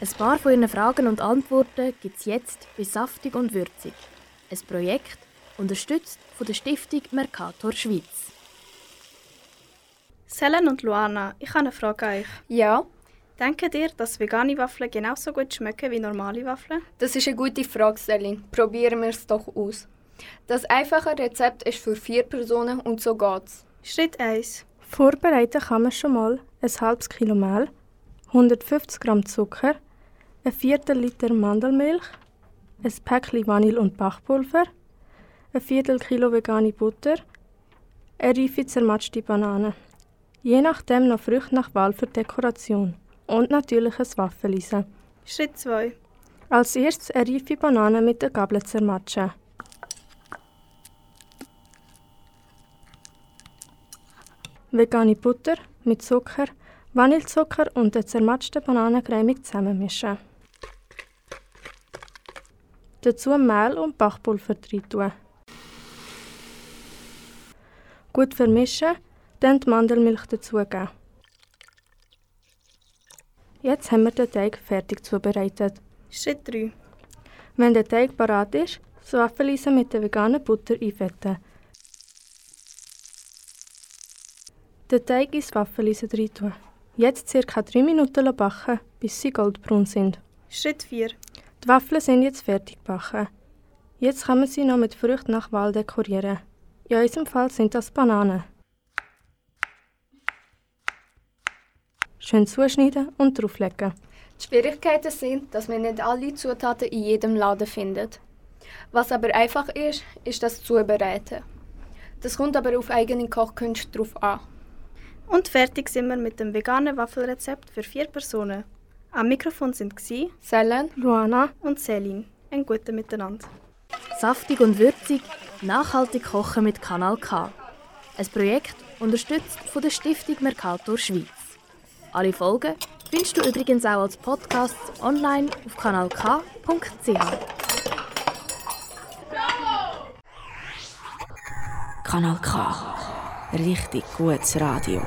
Ein paar von Ihren Fragen und Antworten gibt es jetzt bei Saftig und Würzig. Ein Projekt, unterstützt von der Stiftung Mercator Schweiz. Selen und Luana, ich habe eine Frage an euch. Ja, Denkt ihr, dass vegane Waffeln genauso gut schmecken wie normale Waffeln? das ist eine gute Frage, Selin. Probieren wir es doch aus. Das einfache Rezept ist für vier Personen und so geht's. Schritt 1. Vorbereiten kann man schon mal ein halbes Kilo Mehl, 150 Gramm Zucker, ein Viertel Liter Mandelmilch, ein Päckchen Vanille- und Backpulver, ein Viertel Kilo vegane Butter, eine reife zermatschte Banane. Je nachdem noch Früchte nach Wahl für Dekoration. Und natürlich ein Waffeleisen. Schritt 2. Als erstes eine reife Banane mit der Gabel zermatschen. Vegane Butter mit Zucker, Vanillezucker und der zermatschten Banane cremig zusammenmischen. Dazu Mehl und Backpulver reintun. Gut vermischen, dann die Mandelmilch dazugeben. Jetzt haben wir den Teig fertig zubereitet. Schritt 3. Wenn der Teig parat ist, das Waffeleisen mit der veganen Butter einfetten. Den Teig ins Waffeleisen reintun. Jetzt ca. 3 Minuten backen, bis sie goldbraun sind. Schritt 4. Die Waffeln sind jetzt fertig gebacken. Jetzt kann man sie noch mit Früchten nach Wahl dekorieren. In unserem Fall sind das Bananen. Schön zuschneiden und drauflegen. Die Schwierigkeiten sind, dass man nicht alle Zutaten in jedem Laden findet. Was aber einfach ist, ist das Zubereiten. Das kommt aber auf eigene Kochkünste drauf an. Und fertig sind wir mit dem veganen Waffelrezept für vier Personen. Am Mikrofon sind gsi Selen, Luana, und Selin. Ein guten Miteinander. Saftig und würzig, nachhaltig kochen mit Kanal K. Ein Projekt unterstützt von der Stiftung Mercator Schweiz. Alle Folgen findest du übrigens auch als Podcast online auf kanalk.ch. Kanal K. Richtig gutes Radio.